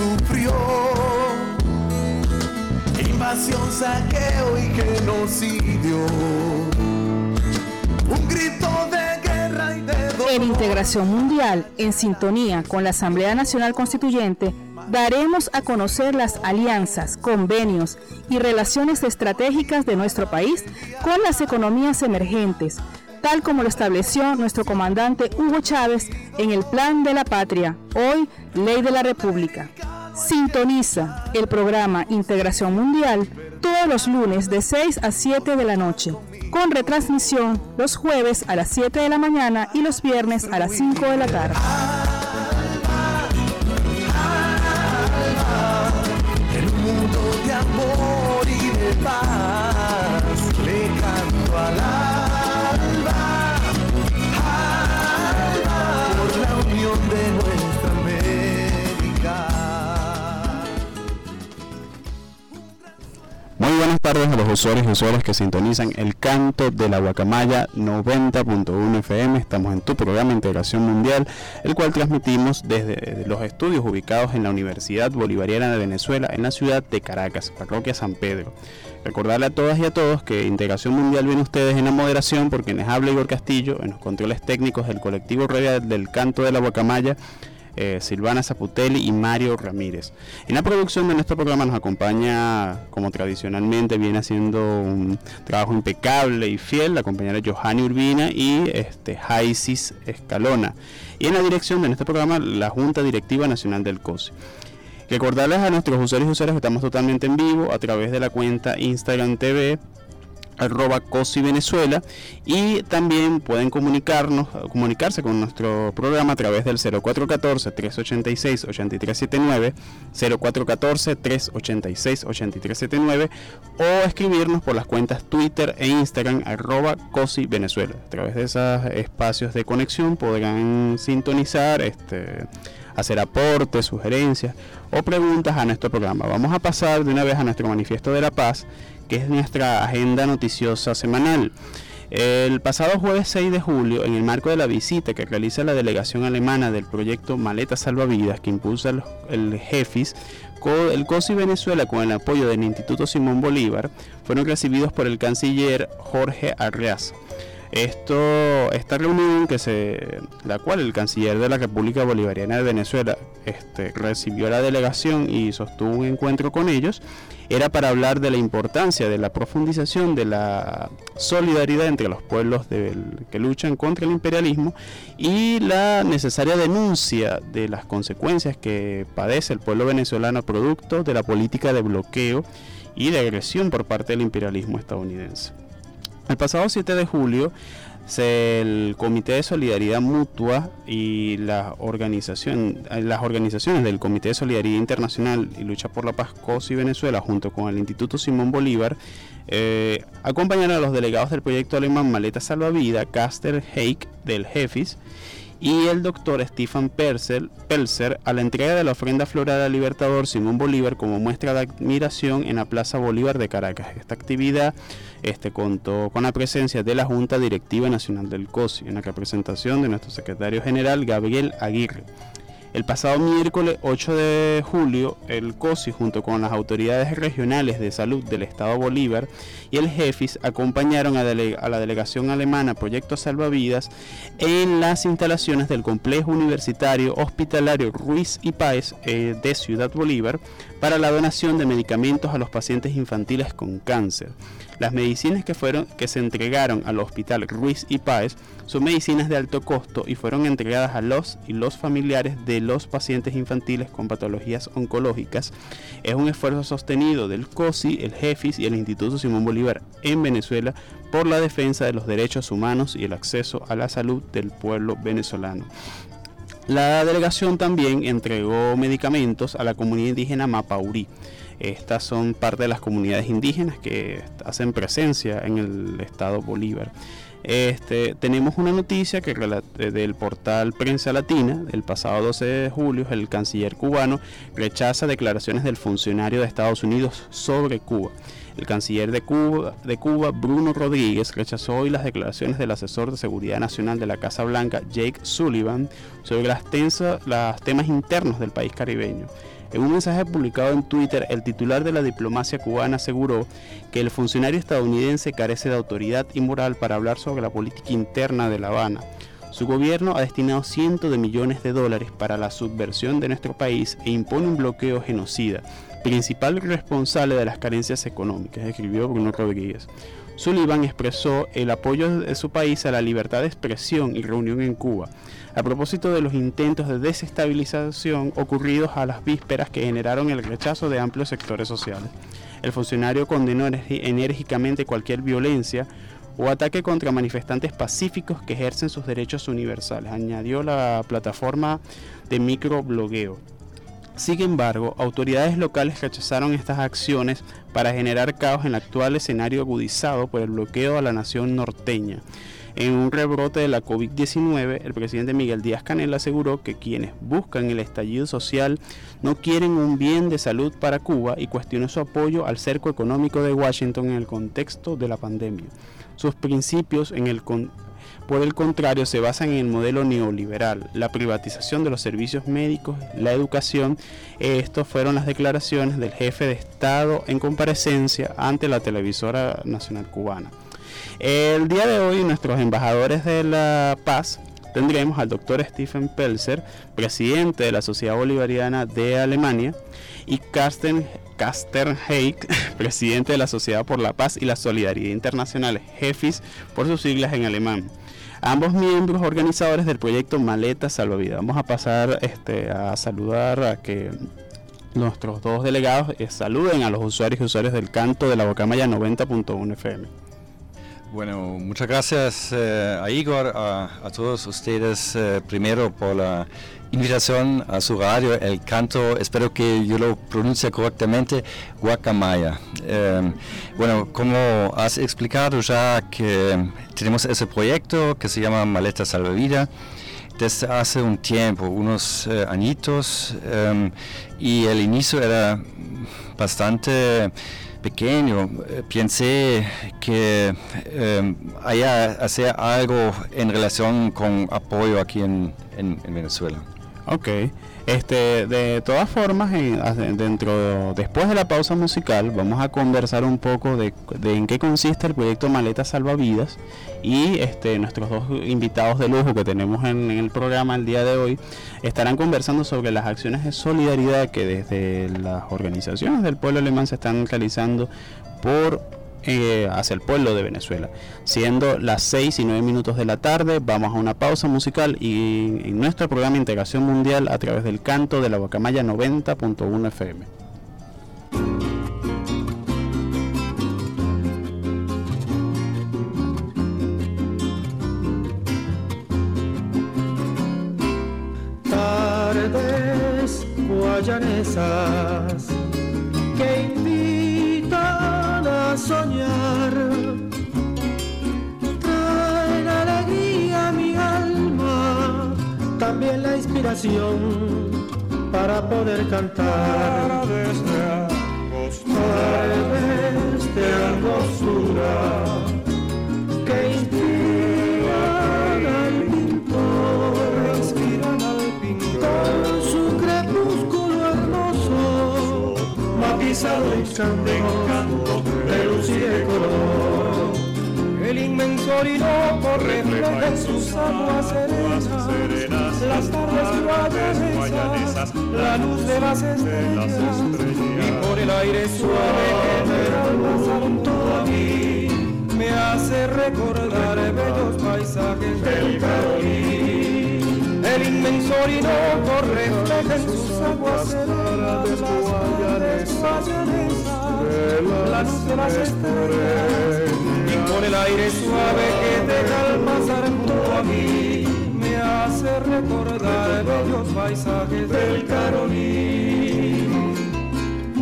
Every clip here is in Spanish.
Sufrió invasión, saqueo y genocidio, un grito de guerra y de. En Integración Mundial, en sintonía con la Asamblea Nacional Constituyente, daremos a conocer las alianzas, convenios y relaciones estratégicas de nuestro país con las economías emergentes, tal como lo estableció nuestro comandante Hugo Chávez en el Plan de la Patria, hoy Ley de la República. Sintoniza el programa Integración Mundial todos los lunes de 6 a 7 de la noche, con retransmisión los jueves a las 7 de la mañana y los viernes a las 5 de la tarde. Un mundo de amor y de paz, buenas tardes a los usuarios y usuarias que sintonizan el canto de la Guacamaya 90.1 FM. Estamos en tu programa Integración Mundial, el cual transmitimos desde los estudios ubicados en la Universidad Bolivariana de Venezuela, en la ciudad de Caracas, parroquia San Pedro. Recordarle a todas y a todos que Integración Mundial viene ustedes en la moderación por quienes habla Igor Castillo, en los controles técnicos del colectivo del Canto de la Guacamaya eh, Silvana Zaputelli y Mario Ramírez. En la producción de nuestro programa nos acompaña, como tradicionalmente viene haciendo un trabajo impecable y fiel, la compañera Johanny Urbina y este, Jaisis Escalona. Y en la dirección de nuestro programa, la Junta Directiva Nacional del COSI. Recordarles a nuestros usuarios y usuarias que estamos totalmente en vivo a través de la cuenta Instagram TV arroba COSI Venezuela y también pueden comunicarnos, comunicarse con nuestro programa a través del 0414-386-8379, 0414-386-8379 o escribirnos por las cuentas Twitter e Instagram arroba COSI Venezuela. A través de esos espacios de conexión podrán sintonizar, este, hacer aportes, sugerencias o preguntas a nuestro programa. Vamos a pasar de una vez a nuestro manifiesto de la paz que es nuestra agenda noticiosa semanal. El pasado jueves 6 de julio, en el marco de la visita que realiza la delegación alemana del proyecto Maleta Salvavidas que impulsa el, JEFIS, el COSI Venezuela con el apoyo del Instituto Simón Bolívar, fueron recibidos por el canciller Jorge Arreaza. Esto, esta reunión que se, la cual el canciller de la República Bolivariana de Venezuela este, recibió la delegación y sostuvo un encuentro con ellos, era para hablar de la importancia de la profundización de la solidaridad entre los pueblos que luchan contra el imperialismo y la necesaria denuncia de las consecuencias que padece el pueblo venezolano producto de la política de bloqueo y de agresión por parte del imperialismo estadounidense. El pasado 7 de julio, el Comité de Solidaridad Mutua y la organización, las organizaciones del Comité de Solidaridad Internacional y Lucha por la Paz COSI Venezuela, junto con el Instituto Simón Bolívar, eh, acompañaron a los delegados del proyecto alemán Maleta Salvavida, Caster Heik del Jefis, y el doctor Stefan Pelzer, Pelzer a la entrega de la ofrenda floral al Libertador Simón Bolívar como muestra de admiración en la Plaza Bolívar de Caracas. Esta actividad este, contó con la presencia de la Junta Directiva Nacional del COSI, en la representación de nuestro secretario general Gabriel Aguirre. El pasado miércoles 8 de julio, el COSI junto con las autoridades regionales de salud del Estado Bolívar y el JEFIS acompañaron a, la delegación alemana Proyecto Salvavidas en las instalaciones del complejo universitario hospitalario Ruiz y Páez eh, de Ciudad Bolívar para la donación de medicamentos a los pacientes infantiles con cáncer. Las medicinas que, fueron, que se entregaron al Hospital Ruiz y Páez son medicinas de alto costo y fueron entregadas a los y los familiares de los pacientes infantiles con patologías oncológicas. Es un esfuerzo sostenido del COSI, el JEFIS y el Instituto Simón Bolívar en Venezuela por la defensa de los derechos humanos y el acceso a la salud del pueblo venezolano. La delegación también entregó medicamentos a la comunidad indígena Mapaurí. Estas son parte de las comunidades indígenas que hacen presencia en el estado Bolívar. Este, tenemos una noticia que del portal Prensa Latina, del pasado 12 de julio, el canciller cubano rechaza declaraciones del funcionario de Estados Unidos sobre Cuba. El canciller de Cuba, Bruno Rodríguez, rechazó hoy las declaraciones del asesor de seguridad nacional de la Casa Blanca, Jake Sullivan, sobre las, las temas internos del país caribeño. En un mensaje publicado en Twitter, el titular de la diplomacia cubana aseguró que el funcionario estadounidense carece de autoridad y moral para hablar sobre la política interna de La Habana. Su gobierno ha destinado cientos de millones de dólares para la subversión de nuestro país e impone un bloqueo genocida, principal responsable de las carencias económicas, escribió Bruno Rodríguez. Sullivan expresó el apoyo de su país a la libertad de expresión y reunión en Cuba, a propósito de los intentos de desestabilización ocurridos a las vísperas que generaron el rechazo de amplios sectores sociales. El funcionario condenó enérgicamente cualquier violencia o ataque contra manifestantes pacíficos que ejercen sus derechos universales, añadió la plataforma de microblogueo. Sin embargo, autoridades locales rechazaron estas acciones para generar caos en el actual escenario agudizado por el bloqueo a la nación norteña. En un rebrote de la COVID-19, el presidente Miguel Díaz Canel aseguró que quienes buscan el estallido social no quieren un bien de salud para Cuba y cuestionó su apoyo al cerco económico de Washington en el contexto de la pandemia. Sus principios en el por el contrario, se basan en el modelo neoliberal, la privatización de los servicios médicos, la educación. Estas fueron las declaraciones del jefe de Estado en comparecencia ante la televisora nacional cubana. El día de hoy, nuestros embajadores de la paz tendremos al doctor Stephen Pelzer, presidente de la Sociedad Bolivariana de Alemania, y Carsten Caster presidente de la Sociedad por la Paz y la Solidaridad Internacional, JEFIS por sus siglas en alemán ambos miembros organizadores del proyecto Maleta Salvavidas. Vamos a pasar este, a saludar a que nuestros dos delegados eh, saluden a los usuarios y usuarios del canto de la Bocamaya 90.1 FM. Bueno, muchas gracias eh, a Igor, a, todos ustedes eh, primero por la invitación a su radio, el canto, espero que yo lo pronuncie correctamente, Guacamaya. Em, bueno, como has explicado ya que tenemos ese proyecto que se llama Maleta Salvavida desde hace un tiempo, unos eh, añitos, em, y el inicio era bastante pequeño. Pensé que eh, haya hacer algo en relación con apoyo aquí en Venezuela. Ok. Este, de todas formas, dentro, después de la pausa musical, vamos a conversar un poco de, en qué consiste el proyecto Maleta Salvavidas y este, nuestros dos invitados de lujo que tenemos en, el programa el día de hoy estarán conversando sobre las acciones de solidaridad que desde las organizaciones del pueblo alemán se están realizando por eh, hacia el pueblo de Venezuela. Siendo las 6 y 9 minutos de la tarde, vamos a una pausa musical y en nuestro programa Integración Mundial a través del canto de la Bocamaya 90.1 FM. Tardes guayanesas para poder cantar. Desde angostura, desde angostura que inspira al pintor, inspiran al pintor. Su crepúsculo hermoso, matizado en canto, de luz y de color. El inmenso orinoco refleja en sus aguas serenas. las tardes guayanesas, la luz de las estrellas. y por el aire suave que al pasar junto a mí me hace recordar bellos paisajes del Carolí. El inmenso orinoco refleja en sus aguas serenas. Las tardes guayanesas, la luz de las estrellas el aire suave que deja al pasar junto a mí me hace recordar bellos paisajes del Carolí.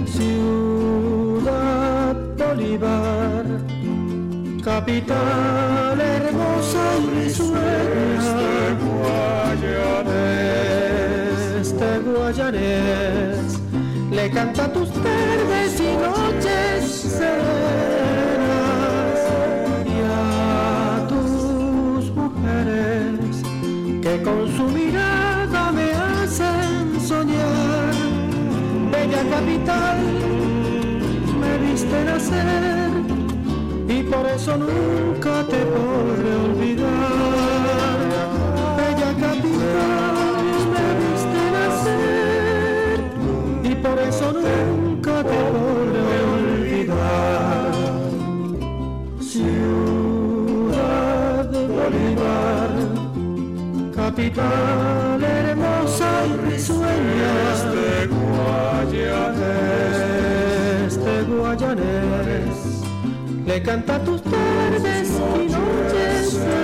Ciudad Bolívar, capital hermosa y risueña. Este Guayanés le canta tus tardes y noches serenas. Que con su mirada me hacen soñar. Bella capital, me viste nacer y por eso nunca te podré olvidar. Capital hermosa y risueña este Guayanés, este Guayanés le canta tus tardes y noches serenas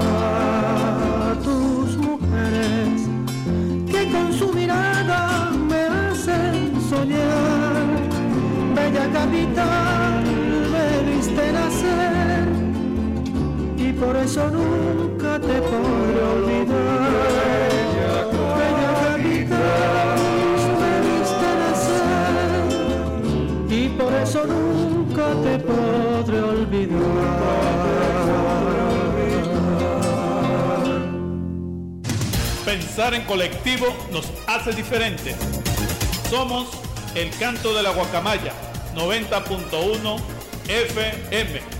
a tus mujeres que con su mirada me hacen soñar. Bella capital por eso nunca te podré olvidar. Bella capital, me viste nacer y por eso nunca te podré olvidar. Pensar en colectivo nos hace diferentes. Somos el canto de la guacamaya 90.1 FM.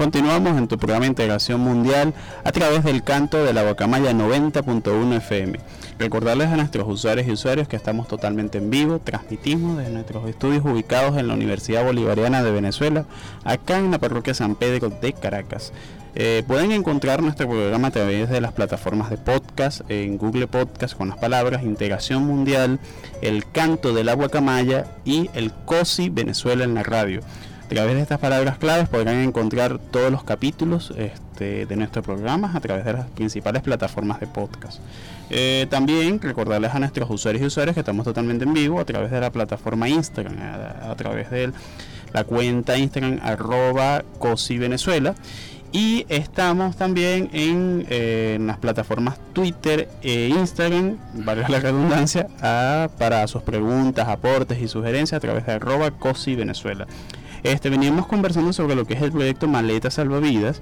Continuamos en tu programa Integración Mundial a través del canto de la Guacamaya 90.1 FM. Recordarles a nuestros usuarios y usuarios que estamos totalmente en vivo, transmitimos desde nuestros estudios ubicados en la Universidad Bolivariana de Venezuela, acá en la parroquia San Pedro de Caracas. Eh, pueden encontrar nuestro programa a través de las plataformas de podcast, en Google Podcast con las palabras Integración Mundial, El Canto de la Guacamaya y El COSI Venezuela en la radio. A través de estas palabras claves podrán encontrar todos los capítulos este, de nuestro programa a través de las principales plataformas de podcast. Eh, también recordarles a nuestros usuarios y usuarios que estamos totalmente en vivo a través de la plataforma Instagram, a, través de la cuenta Instagram arroba COSI. Y estamos también en, eh, en las plataformas Twitter e Instagram, valga la redundancia, para sus preguntas, aportes y sugerencias a través de arroba COSI. Este, veníamos conversando sobre lo que es el proyecto Maleta Salvavidas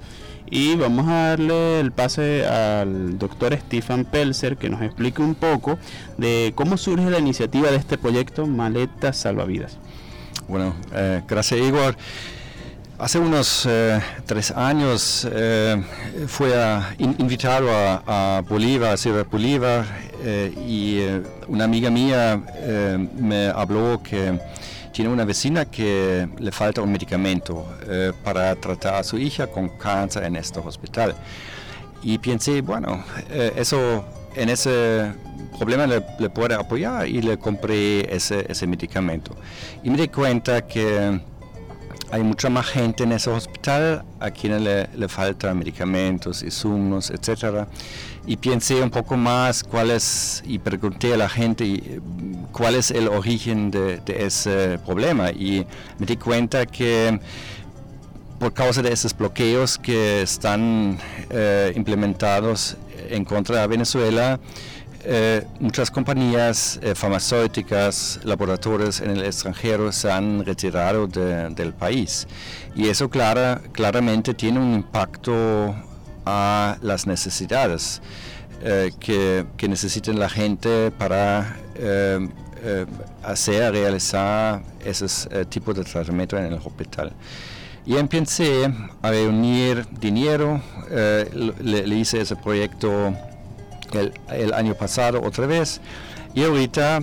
y vamos a darle el pase al doctor Stefan Pelzer que nos explique un poco de cómo surge la iniciativa de este proyecto Maleta Salvavidas. Bueno, eh, gracias Igor. Hace unos eh, tres años eh, fui a- in- invitado a, a Bolívar, a Ciudad Bolívar, eh, y eh, una amiga mía me habló que tiene una vecina que le falta un medicamento eh, para tratar a su hija con cáncer en este hospital. Y pensé, bueno, eh, eso en ese problema le, le puede apoyar y le compré ese, ese medicamento. Y me di cuenta que hay mucha más gente en ese hospital a quienes le, le faltan medicamentos, insumos, etc. Y pensé un poco más cuál es, y pregunté a la gente cuál es el origen de, ese problema. Y me di cuenta que por causa de esos bloqueos que están eh, implementados en contra de Venezuela, eh, muchas compañías eh, farmacéuticas, laboratorios en el extranjero se han retirado de- del país. Y eso clara, claramente tiene un impacto a las necesidades eh, que, que necesiten la gente para eh, eh, hacer, realizar esos tipos de tratamiento en el hospital. Y empecé a reunir dinero, le, hice ese proyecto el, el, año pasado otra vez y ahorita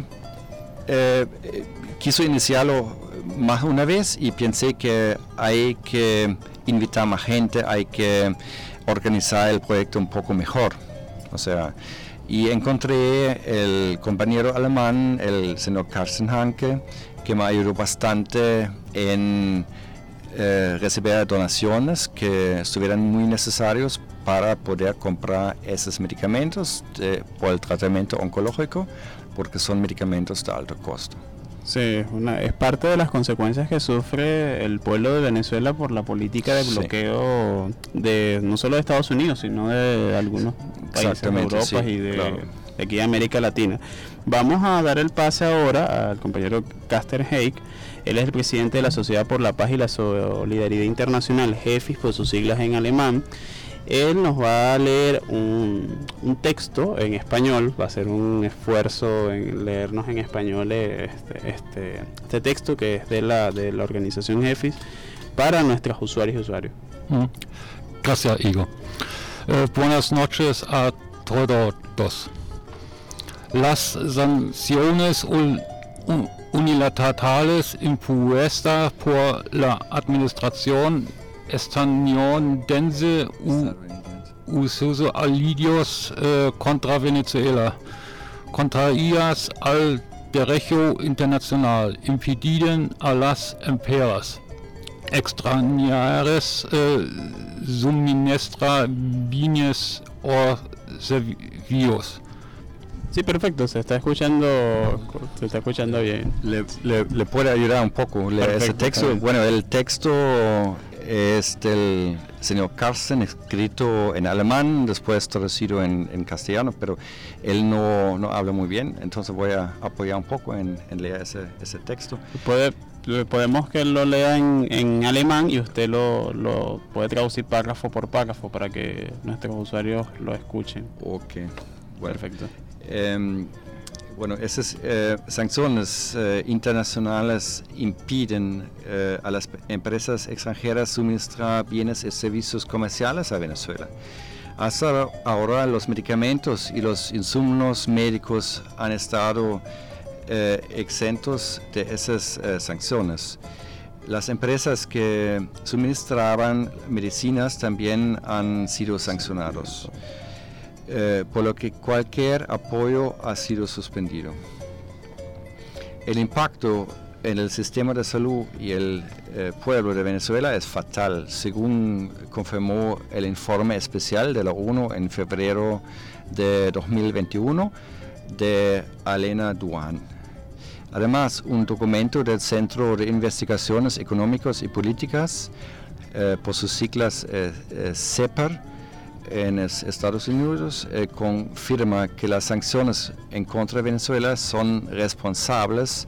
quiso iniciarlo más una vez y pensé que hay que invitar más gente, hay que organizar el proyecto un poco mejor. O sea, y encontré el compañero alemán, el señor Carsten Hanke, que me ayudó bastante en eh, recibir donaciones que estuvieran muy necesarios para poder comprar esos medicamentos por el tratamiento oncológico, porque son medicamentos de alto costo. Sí, una, es parte de las consecuencias que sufre el pueblo de Venezuela por la política de bloqueo de no solo de Estados Unidos, sino de algunos países de Europa y de, aquí de América Latina. Vamos a dar el pase ahora al compañero Caster Haig. Él es el presidente de la Sociedad por la Paz y la Solidaridad Internacional, JEFIS por sus siglas en alemán. Él nos va a leer un, texto en español, va a ser un esfuerzo en leernos en español este, este, este texto que es de la, de la organización EFIS para nuestros usuarios y usuarios. Mm. Gracias, Igor. Eh, buenas noches a todos. Las sanciones unilaterales impuestas por la administración estadounidense usos alidios eh, contra Venezuela, contraías al derecho internacional, impiden a las empresas extranjeras eh, suministrar bienes o servicios. Sí, perfecto, se está escuchando, se está escuchando bien. Le, puede ayudar un poco ese texto. Bueno, el texto es del señor Carsten, escrito en alemán, después traducido en, en castellano, pero él no, no, habla muy bien, entonces voy a apoyar un poco en, leer ese, ese texto. Puede, podemos que lo lea en, en alemán y usted lo, lo, puede traducir párrafo por párrafo para que nuestros usuarios lo escuchen. Ok, perfecto. Em, bueno, esas eh, sanciones eh, internacionales impiden eh, a las empresas extranjeras suministrar bienes y servicios comerciales a Venezuela. Hasta ahora los medicamentos y los insumos médicos han estado exentos de esas sanciones. Las empresas que suministraban medicinas también han sido sancionados. Eh, por lo que cualquier apoyo ha sido suspendido. El impacto en el sistema de salud y el eh, pueblo de Venezuela es fatal, según confirmó el informe especial de la ONU en febrero de 2021 de Alena Duan. Además, un documento del Centro de Investigaciones Económicas y Políticas, eh, por sus siglas CEPAR, en Estados Unidos eh, confirma que las sanciones en contra de Venezuela son responsables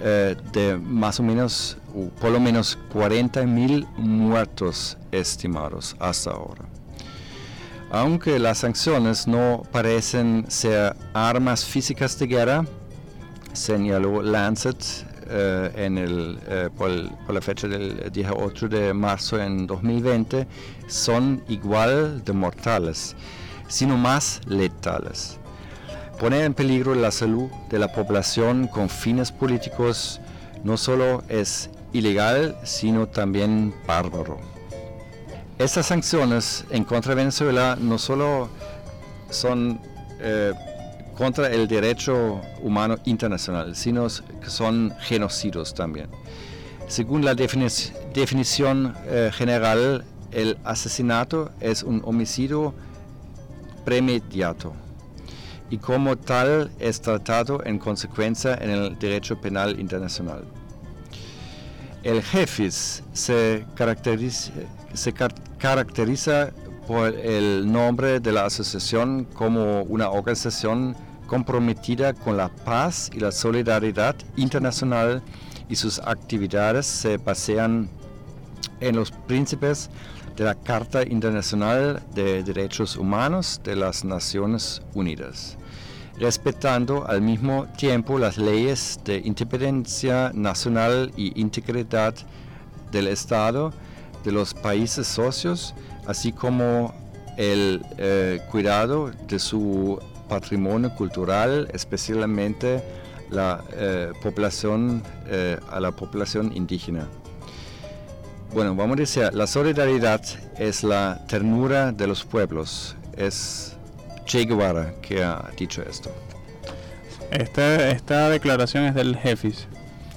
eh, de más o menos, por lo menos 40 mil muertos estimados hasta ahora. Aunque las sanciones no parecen ser armas físicas de guerra, señaló Lancet en el, eh, por, la fecha del 18 de marzo en 2020 son igual de mortales, sino más letales. Poner en peligro la salud de la población con fines políticos no solo es ilegal, sino también bárbaro. Estas sanciones en contra de Venezuela no solo son eh, contra el derecho humano internacional, sino que son genocidios también. Según la definición eh, general, el asesinato es un homicidio premediato y como tal es tratado en consecuencia en el derecho penal internacional. El JEFIS se caracteriza, se caracteriza por el nombre de la asociación como una organización comprometida con la paz y la solidaridad internacional y sus actividades se basean en los principios de la Carta Internacional de Derechos Humanos de las Naciones Unidas, respetando al mismo tiempo las leyes de independencia nacional y integridad del Estado de los países socios, así como el eh, cuidado de su patrimonio cultural, especialmente la eh, población, eh, a la población indígena. Bueno, vamos a decir, la solidaridad es la ternura de los pueblos. Es Che Guevara que ha dicho esto. Esta, esta declaración es del Jefis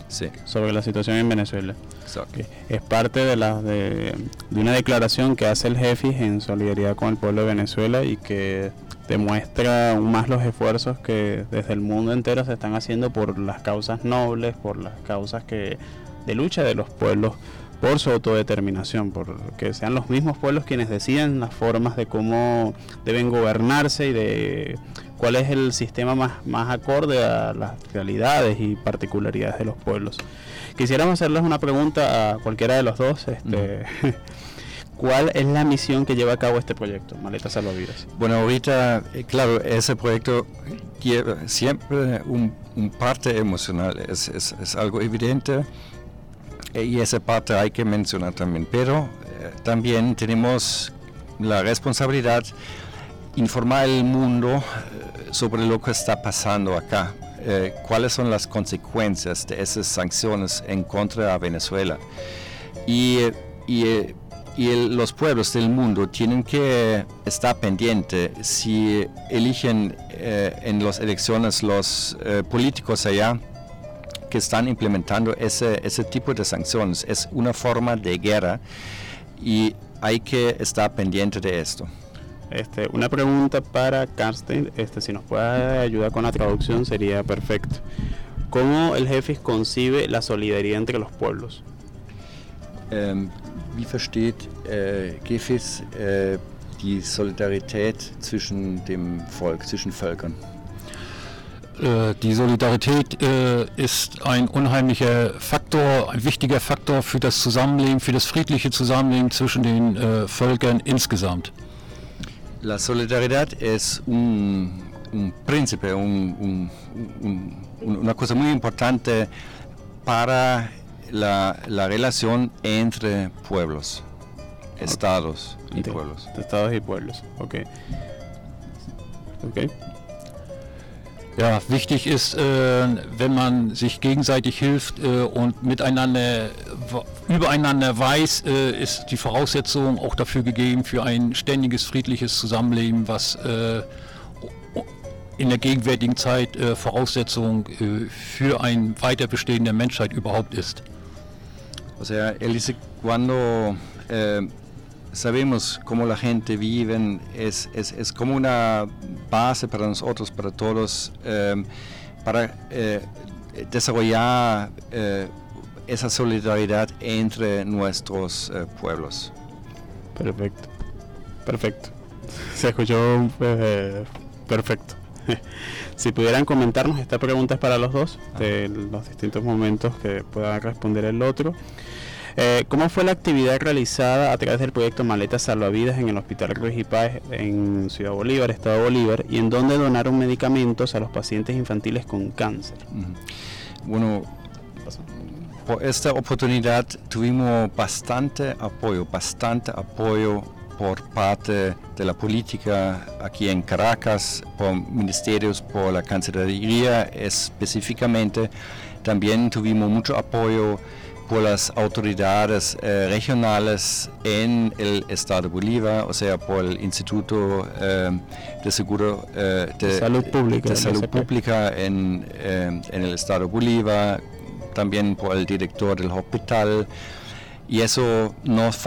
Sí, sobre la situación en Venezuela. exacto. es parte de, la, de, de una declaración que hace el Jefis en solidaridad con el pueblo de Venezuela y que demuestra aún más los esfuerzos que desde el mundo entero se están haciendo por las causas nobles, por las causas que de lucha de los pueblos por su autodeterminación, por que sean los mismos pueblos quienes deciden las formas de cómo deben gobernarse y de cuál es el sistema más, más acorde a las realidades y particularidades de los pueblos. Quisiéramos hacerles una pregunta a cualquiera de los dos. Este, ¿Cuál es la misión que lleva a cabo este proyecto, Maleta Salvavidas? Bueno, ahorita, eh, claro, ese proyecto lleva siempre un, un parte emocional, es, algo evidente eh, y esa parte hay que mencionar también, pero eh, también tenemos la responsabilidad informar al mundo sobre lo que está pasando acá, cuáles son las consecuencias de esas sanciones en contra de Venezuela. Y, y, y el- los pueblos del mundo tienen que estar pendientes si eligen eh, en las elecciones los eh, políticos allá que están implementando ese, ese tipo de sanciones. Es una forma de guerra y hay que estar pendiente de esto. Este, una pregunta para Karsten, este, si nos puede ayudar con la traducción sería perfecto. ¿Cómo el Jefis concibe la solidaridad entre los pueblos? Ähm, wie versteht äh, Gefis äh, die Solidarität zwischen dem Volk, zwischen Völkern? Äh, Die Solidarität äh, ist ein unheimlicher Faktor, ein wichtiger Faktor für das Zusammenleben, für das friedliche Zusammenleben zwischen den äh, Völkern insgesamt. La solidaridad es un, un príncipe, un- un- un- un- una cosa muy importante para la, la relación entre pueblos, estados y Entre- pueblos. estados y pueblos. Ok. Ok. Ja, wichtig ist, äh, wenn man sich gegenseitig hilft äh, und miteinander, wa- übereinander weiß, äh, ist die Voraussetzung auch dafür gegeben für ein ständiges friedliches Zusammenleben, was äh, in der gegenwärtigen Zeit äh, Voraussetzung äh, für ein Weiterbestehen der Menschheit überhaupt ist. O sea, él dice, cuando eh, sabemos cómo la gente vive, es, es, es como una base para nosotros, para todos, eh, para eh, desarrollar esa solidaridad entre nuestros pueblos. Perfecto. Perfecto. Se escuchó perfecto. Si pudieran comentarnos, esta pregunta es para los dos, de los distintos momentos que pueda responder el otro. Eh, ¿Cómo fue la actividad realizada a través del proyecto Maletas Salvavidas en el Hospital Ruiz y Páez en Ciudad Bolívar, Estado Bolívar, y en donde donaron medicamentos a los pacientes infantiles con cáncer? Bueno, por esta oportunidad tuvimos bastante apoyo, bastante apoyo por parte de la política aquí en Caracas, por ministerios, por la Cancillería específicamente. También tuvimos mucho apoyo por las autoridades eh, regionales en el estado de Bolívar, o sea, por el Instituto eh, de Seguro eh, De Salud Pública, de el Salud SP. Pública en, en el estado de Bolívar, también por el director del hospital y eso nos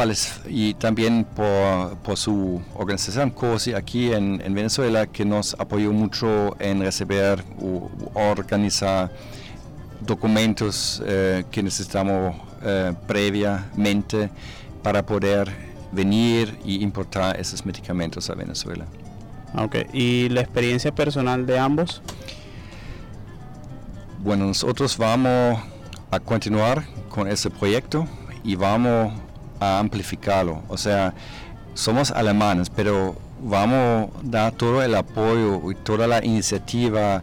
y también por, por su organización COSI aquí en, en Venezuela que nos apoyó mucho en recibir u organizar documentos eh, que necesitamos eh, previamente para poder venir y importar esos medicamentos a Venezuela. Ok, ¿y la experiencia personal de ambos? Bueno, nosotros vamos a continuar con ese proyecto y vamos a amplificarlo. O sea, somos alemanes, pero vamos a dar todo el apoyo y toda la iniciativa,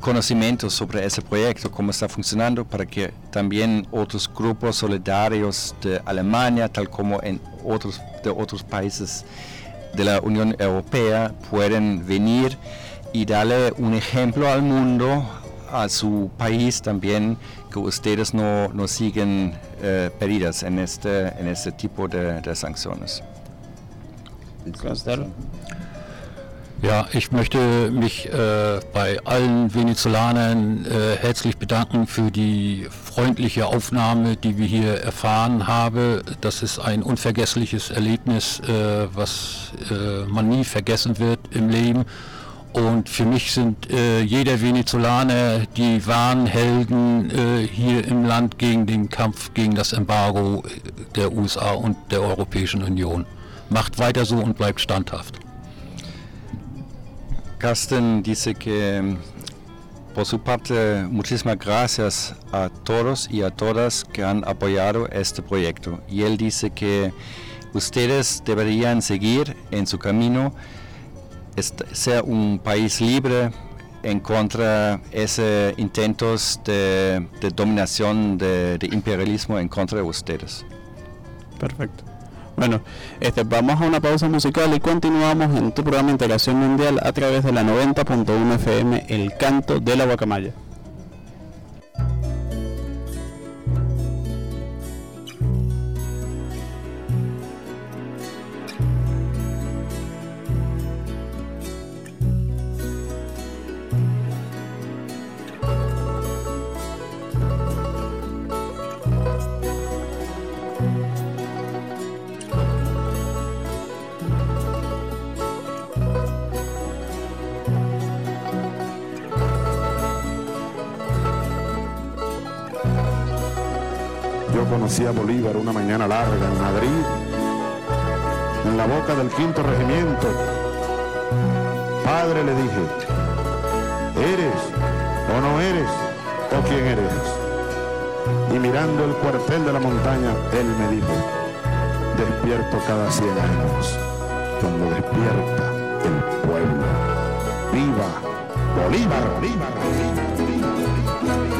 conocimiento sobre ese proyecto, cómo está funcionando, para que también otros grupos solidarios de Alemania, tal como en otros, de otros países de la Unión Europea, pueden venir y darle un ejemplo al mundo, a su país también, que ustedes no, no siguen eh, pedidas en este, en este tipo de, de sanciones. Ja, ich möchte mich äh, bei allen Venezolanern äh, herzlich bedanken für die freundliche Aufnahme, die wir hier erfahren haben. Das ist ein unvergessliches Erlebnis, äh, was äh, man nie vergessen wird im Leben. Und für mich sind äh, jeder Venezolaner die wahren Helden äh, hier im Land gegen den Kampf gegen das Embargo der USA und der Europäischen Union. Macht weiter so und bleibt standhaft. Carsten dice que por su parte muchísimas gracias a todos y a todas que han apoyado este proyecto. Y él dice que ustedes deberían seguir en su camino sea un país libre en contra esos intentos de, dominación, de, de, imperialismo en contra de ustedes. Perfecto. Bueno, este, vamos a una pausa musical y continuamos en tu programa Integración Mundial a través de la 90.1 FM, El Canto de la Guacamaya. Bolívar larga en Madrid, en la boca del quinto regimiento. Padre le dije, ¿eres o no eres o quién eres? Y mirando el cuartel de la montaña, él me dijo, despierto cada 100 años, cuando despierta el pueblo. ¡Viva Bolívar! ¡Bolívar! ¡Bolívar! de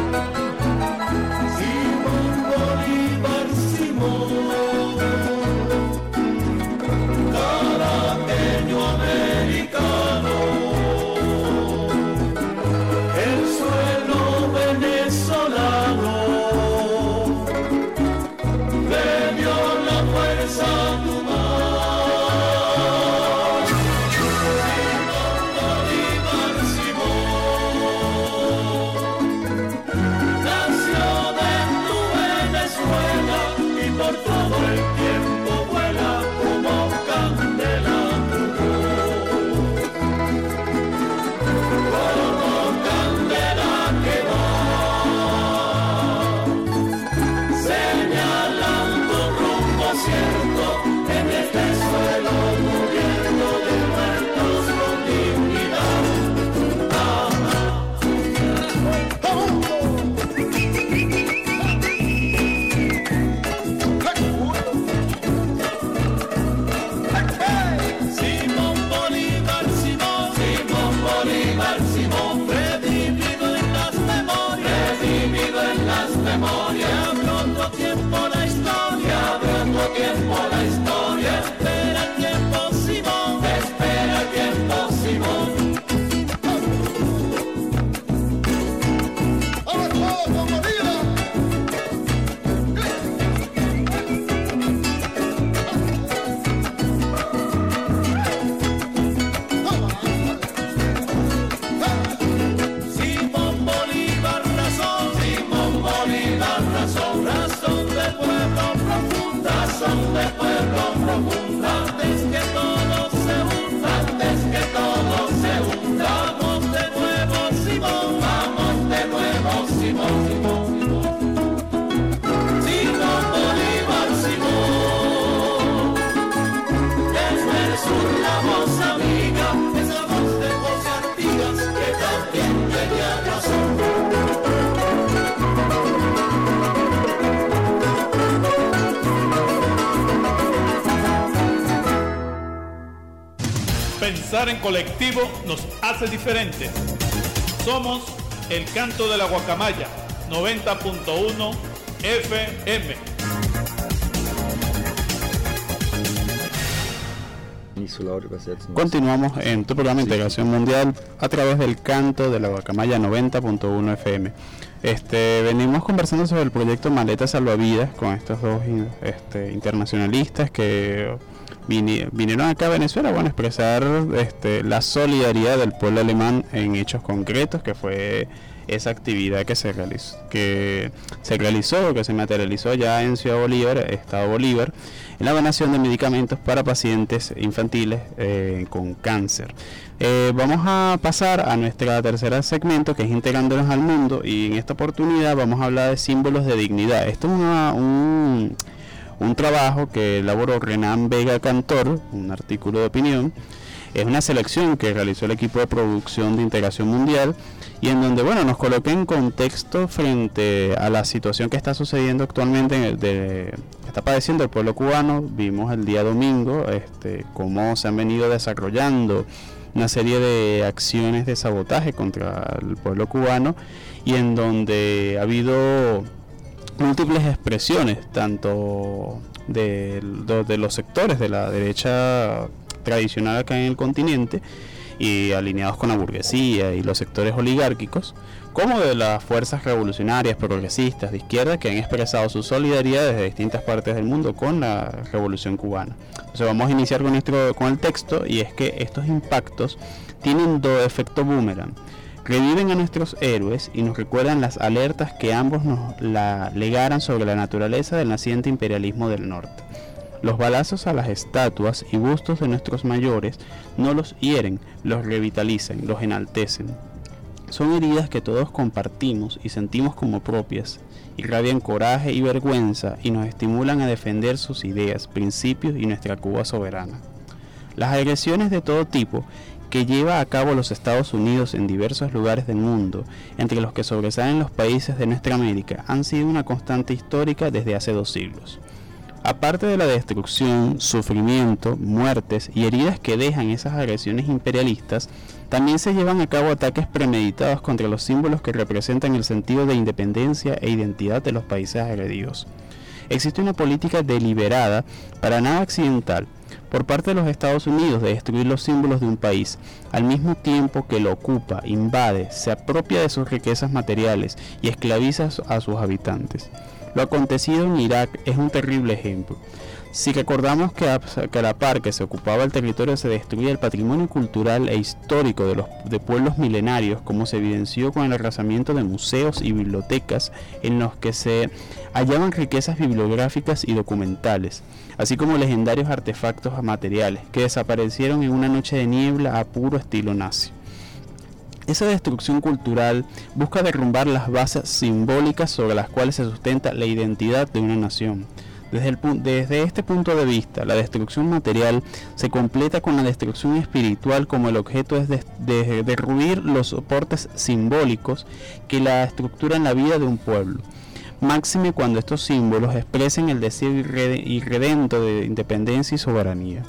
Pensar en colectivo nos hace diferentes. Somos el canto de la guacamaya 90.1 FM. Continuamos en tu programa de Integración Mundial a través del canto de la guacamaya 90.1 FM. Este, venimos conversando sobre el proyecto Maleta Salvavidas con estos dos este, internacionalistas que vinieron acá a Venezuela bueno, a expresar este, la solidaridad del pueblo alemán en hechos concretos, que fue esa actividad que se realizó, que se que se materializó ya en Ciudad Bolívar, Estado Bolívar, en la donación de medicamentos para pacientes infantiles eh, con cáncer. Eh, vamos a pasar a nuestra tercera segmento que es integrándonos al mundo y en esta oportunidad vamos a hablar de símbolos de dignidad. Esto es un, un trabajo que elaboró Renan Vega Cantor, un artículo de opinión. Es una selección que realizó el equipo de producción de integración mundial y en donde bueno nos coloca en contexto frente a la situación que está sucediendo actualmente de, que está padeciendo el pueblo cubano vimos el día domingo este cómo se han venido desarrollando una serie de acciones de sabotaje contra el pueblo cubano y en donde ha habido múltiples expresiones tanto de, de los sectores de la derecha tradicional acá en el continente y alineados con la burguesía y los sectores oligárquicos, como de las fuerzas revolucionarias, progresistas, de izquierda, que han expresado su solidaridad desde distintas partes del mundo con la revolución cubana. Entonces vamos a iniciar con, nuestro, con el texto y es que estos impactos tienen dos efectos boomerang. Reviven a nuestros héroes y nos recuerdan las alertas que ambos nos la legaran sobre la naturaleza del naciente imperialismo del norte. Los balazos a las estatuas y bustos de nuestros mayores no los hieren, los revitalizan, los enaltecen. Son heridas que todos compartimos y sentimos como propias, irradian coraje y vergüenza y nos estimulan a defender sus ideas, principios y nuestra Cuba soberana. Las agresiones de todo tipo que lleva a cabo los Estados Unidos en diversos lugares del mundo, entre los que sobresalen los países de nuestra América, han sido una constante histórica desde hace dos siglos. Aparte de la destrucción, sufrimiento, muertes y heridas que dejan esas agresiones imperialistas, también se llevan a cabo ataques premeditados contra los símbolos que representan el sentido de independencia e identidad de los países agredidos. Existe una política deliberada, para nada accidental, por parte de los Estados Unidos de destruir los símbolos de un país, al mismo tiempo que lo ocupa, invade, se apropia de sus riquezas materiales y esclaviza a sus habitantes. Lo acontecido en Irak es un terrible ejemplo. Si recordamos que a, la par que se ocupaba el territorio se destruía el patrimonio cultural e histórico de los de pueblos milenarios, como se evidenció con el arrasamiento de museos y bibliotecas en los que se hallaban riquezas bibliográficas y documentales, así como legendarios artefactos materiales que desaparecieron en una noche de niebla a puro estilo nazi. Esa destrucción cultural busca derrumbar las bases simbólicas sobre las cuales se sustenta la identidad de una nación. Desde, este punto de vista, la destrucción material se completa con la destrucción espiritual como el objeto es de, derruir los soportes simbólicos que la estructuran la vida de un pueblo. Máxime cuando estos símbolos expresen el deseo irredento de independencia y soberanía.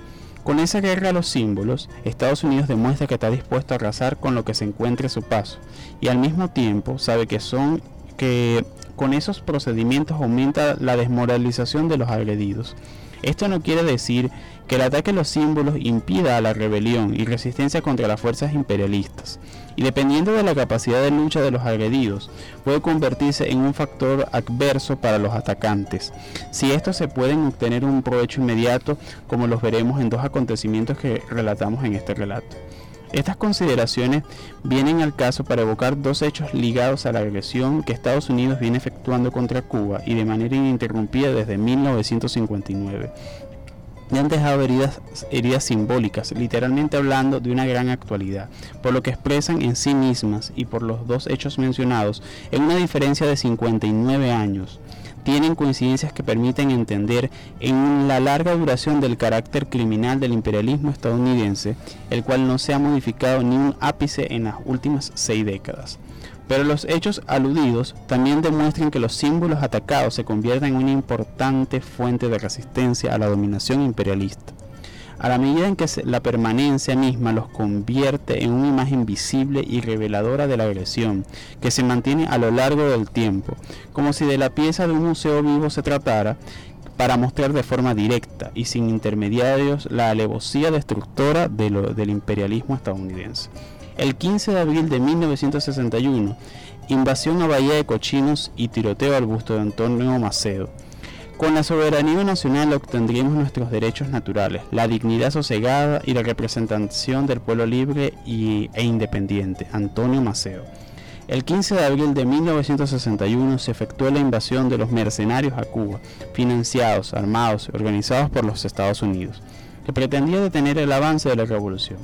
Con esa guerra a los símbolos, Estados Unidos demuestra que está dispuesto a arrasar con lo que se encuentre a su paso y al mismo tiempo sabe que son que con esos procedimientos aumenta la desmoralización de los agredidos. Esto no quiere decir que el ataque a los símbolos impida la rebelión y resistencia contra las fuerzas imperialistas y dependiendo de la capacidad de lucha de los agredidos, puede convertirse en un factor adverso para los atacantes. Si estos se pueden obtener un provecho inmediato, como los veremos en dos acontecimientos que relatamos en este relato. Estas consideraciones vienen al caso para evocar dos hechos ligados a la agresión que Estados Unidos viene efectuando contra Cuba y de manera ininterrumpida desde 1959 y han dejado heridas, heridas simbólicas, literalmente hablando de una gran actualidad, por lo que expresan en sí mismas y por los dos hechos mencionados en una diferencia de 59 años. Tienen coincidencias que permiten entender en la larga duración del carácter criminal del imperialismo estadounidense, el cual no se ha modificado ni un ápice en las últimas seis décadas. Pero los hechos aludidos también demuestran que los símbolos atacados se convierten en una importante fuente de resistencia a la dominación imperialista. A la medida en que la permanencia misma los convierte en una imagen visible y reveladora de la agresión, que se mantiene a lo largo del tiempo, como si de la pieza de un museo vivo se tratara, para mostrar de forma directa y sin intermediarios la alevosía destructora del imperialismo estadounidense. El 15 de abril de 1961, invasión a Bahía de Cochinos y tiroteo al busto de Antonio Macedo con la soberanía nacional obtendríamos nuestros derechos naturales, la dignidad sosegada y la representación del pueblo libre y, e independiente. Antonio Maceo. El 15 de abril de 1961 se efectuó la invasión de los mercenarios a Cuba, financiados, armados y organizados por los Estados Unidos, que pretendía detener el avance de la revolución.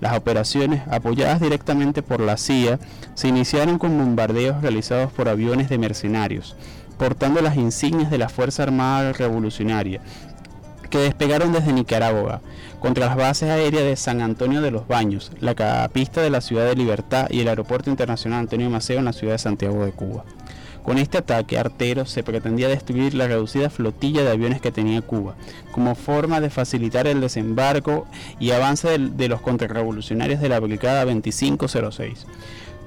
Las operaciones, apoyadas directamente por la CIA, se iniciaron con bombardeos realizados por aviones de mercenarios, portando las insignias de la Fuerza Armada Revolucionaria, que despegaron desde Nicaragua contra las bases aéreas de San Antonio de los Baños, la pista de la Ciudad de Libertad y el Aeropuerto Internacional Antonio Maceo en la ciudad de Santiago de Cuba. Con este ataque artero se pretendía destruir la reducida flotilla de aviones que tenía Cuba, como forma de facilitar el desembarco y avance de, los contrarrevolucionarios de la Brigada 2506.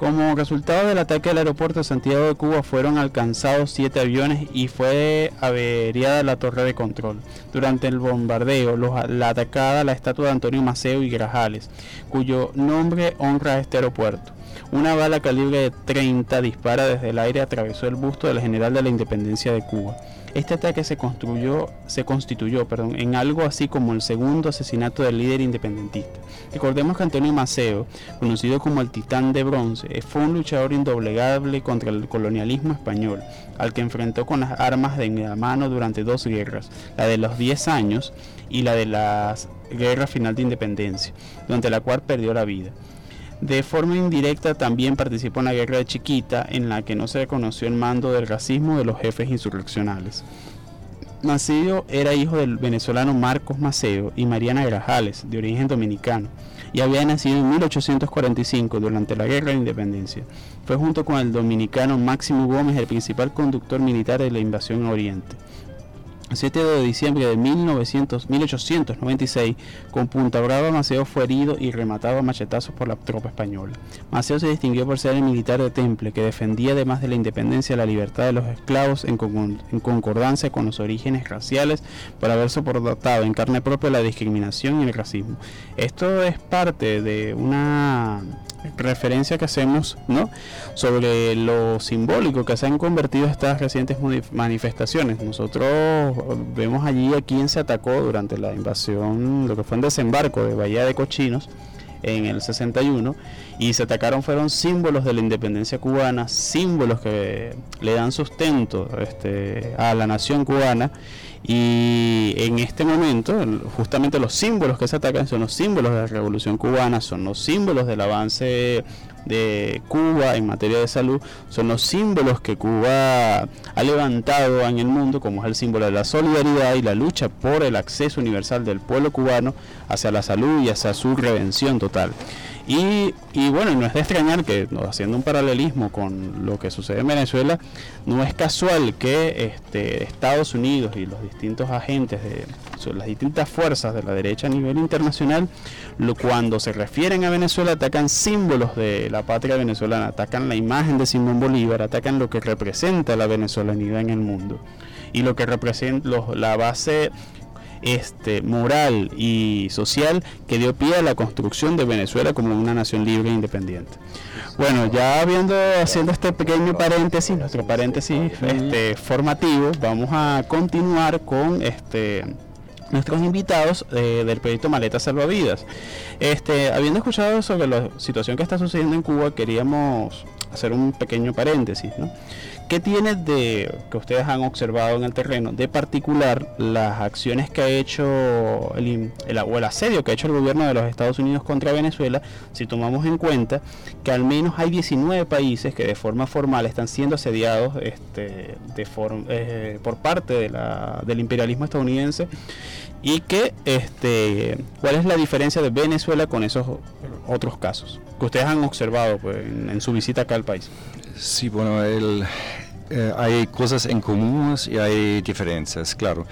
Como resultado del ataque al aeropuerto de Santiago de Cuba fueron alcanzados siete aviones y fue averiada la torre de control. Durante el bombardeo, la atacada la estatua de Antonio Maceo y Grajales, cuyo nombre honra a este aeropuerto. Una bala calibre de 30 dispara desde el aire atravesó el busto del general de la independencia de Cuba. Este ataque se, construyó, se constituyó perdón, en algo así como el segundo asesinato del líder independentista. Recordemos que Antonio Maceo, conocido como el Titán de Bronce, fue un luchador indoblegable contra el colonialismo español, al que enfrentó con las armas de la mano durante dos guerras, la de los 10 años y la de la guerra final de independencia, durante la cual perdió la vida. De forma indirecta también participó en la guerra de Chiquita, en la que no se reconoció el mando del racismo de los jefes insurreccionales. Maceo era hijo del venezolano Marcos Maceo y Mariana Grajales, de origen dominicano, y había nacido en 1845 durante la Guerra de Independencia. Fue junto con el dominicano Máximo Gómez el principal conductor militar de la invasión a Oriente. El 7 de diciembre de 1900, 1896, con Punta Brava, Maceo fue herido y rematado a machetazos por la tropa española. Maceo se distinguió por ser el militar de Temple, que defendía además de la independencia la libertad de los esclavos en, en concordancia con los orígenes raciales, por haber soportado en carne propia la discriminación y el racismo. Esto es parte de una referencia que hacemos ¿no? sobre lo simbólico que se han convertido estas recientes manifestaciones. Nosotros vemos allí a quien se atacó durante la invasión, lo que fue un desembarco de Bahía de Cochinos en el 61 y se atacaron fueron símbolos de la independencia cubana, símbolos que le dan sustento este, a la nación cubana y en este momento, justamente los símbolos que se atacan son los símbolos de la revolución cubana, son los símbolos del avance de Cuba en materia de salud, son los símbolos que Cuba ha levantado en el mundo, como es el símbolo de la solidaridad y la lucha por el acceso universal del pueblo cubano hacia la salud y hacia su redención total. Y, bueno, no es de extrañar que, haciendo un paralelismo con lo que sucede en Venezuela, no es casual que este, Estados Unidos y los distintos agentes de las distintas fuerzas de la derecha a nivel internacional, lo, cuando se refieren a Venezuela, atacan símbolos de la patria venezolana, atacan la imagen de Simón Bolívar, atacan lo que representa la venezolanidad en el mundo. Y lo que representa la base este, moral y social que dio pie a la construcción de Venezuela como una nación libre e independiente. Bueno, ya habiendo haciendo este pequeño paréntesis, nuestro paréntesis este, formativo, vamos a continuar con este nuestros invitados eh, del proyecto Maleta Salvavidas. Este, habiendo escuchado sobre la situación que está sucediendo en Cuba, queríamos hacer un pequeño paréntesis, ¿no? ¿Qué tiene de que ustedes han observado en el terreno de particular las acciones que ha hecho el, o el asedio que ha hecho el gobierno de los Estados Unidos contra Venezuela si tomamos en cuenta que al menos hay 19 países que de forma formal están siendo asediados este, eh, por parte del imperialismo estadounidense y que este, cuál es la diferencia de Venezuela con esos otros casos que ustedes han observado pues, en su visita acá al país. Sí, bueno, el, eh, hay cosas en común y hay diferencias, claro.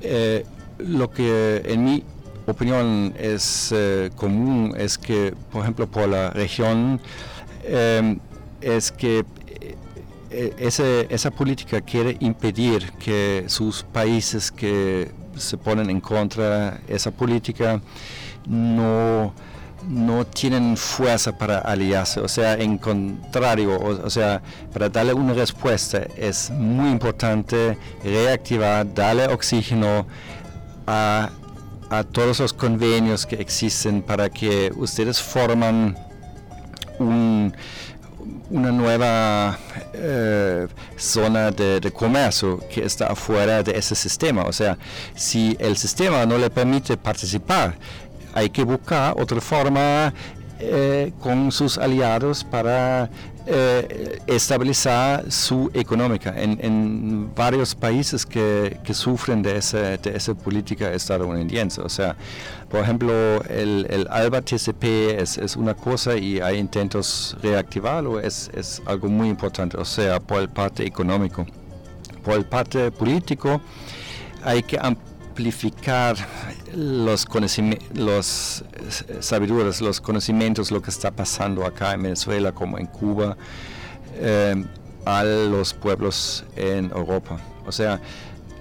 Eh, lo que en mi opinión es eh, común es que, por ejemplo, por la región, es que esa política quiere impedir que sus países que se ponen en contra de esa política no no tienen fuerza para aliarse, o sea, en contrario, o, sea, para darle una respuesta es muy importante reactivar, darle oxígeno a, todos los convenios que existen para que ustedes forman una nueva eh, zona de, de, comercio que está afuera de ese sistema. O sea, si el sistema no le permite participar, hay que buscar otra forma eh, con sus aliados para eh, estabilizar su económica en, varios países que, sufren de esa, política estadounidense. O sea, por ejemplo, el, el ALBA TCP es, una cosa y hay intentos reactivarlo, es, algo muy importante, o sea, por el parte económico. Por el parte político, hay que amplificar los los sabidurías, los conocimientos, lo que está pasando acá en Venezuela como en Cuba, eh, a los pueblos en Europa. O sea,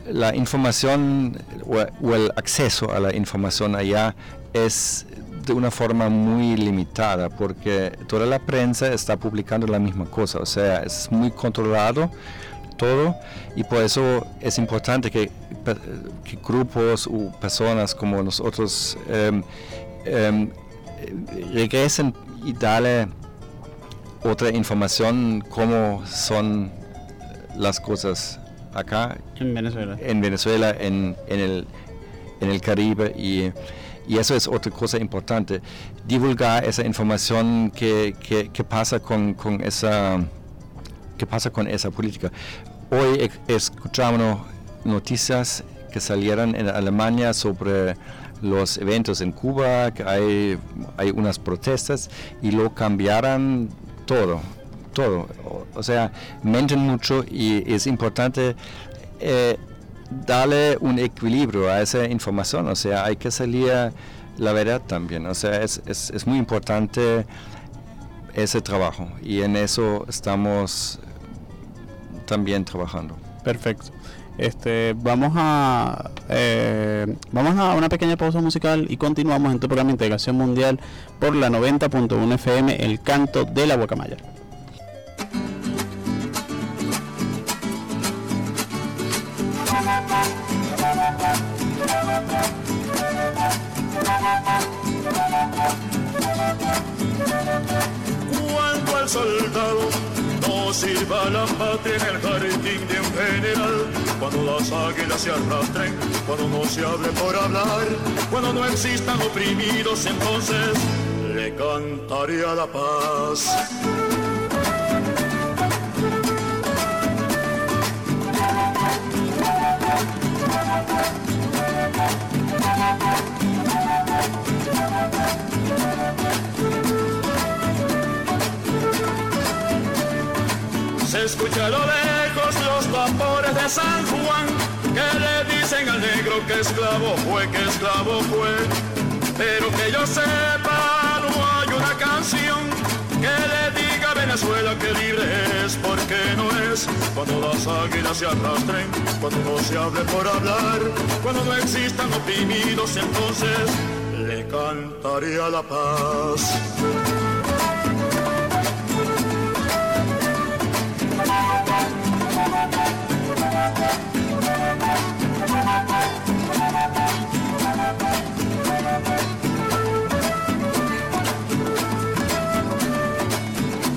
la información o, el acceso a la información allá es de una forma muy limitada porque toda la prensa está publicando la misma cosa, o sea, es muy controlado todo y por eso es importante que, grupos o personas como nosotros em, em, regresen y darle otra información cómo son las cosas acá en Venezuela. en Venezuela en, en, el, en el Caribe y, y, eso es otra cosa importante. Divulgar esa información que, que, pasa con, con esa qué pasa con esa política Hoy escuchamos noticias que salieron en Alemania sobre los eventos en Cuba, que hay, unas protestas y lo cambiaron todo, todo. O, sea, menten mucho y es importante eh, darle un equilibrio a esa información. O sea, hay que salir la verdad también. O sea, es, es, es muy importante ese trabajo y en eso estamos también trabajando. Perfecto. Este, vamos a eh, vamos a una pequeña pausa musical y continuamos en tu programa Integración Mundial por la 90.1 FM El Canto de la Guacamaya. Cuando el soldado sirva la patria en el jardín de un general. Cuando las águilas se arrastren, cuando no se hable por hablar, cuando no existan oprimidos, entonces le cantaría la paz. Se escucha a lo lejos los tambores de San Juan que le dicen al negro que esclavo fue, que esclavo fue. Pero que yo sepa, no hay una canción que le diga a Venezuela que libre es, porque no es. Cuando las águilas se arrastren, cuando no se hable por hablar, cuando no existan oprimidos, entonces le cantaría la paz.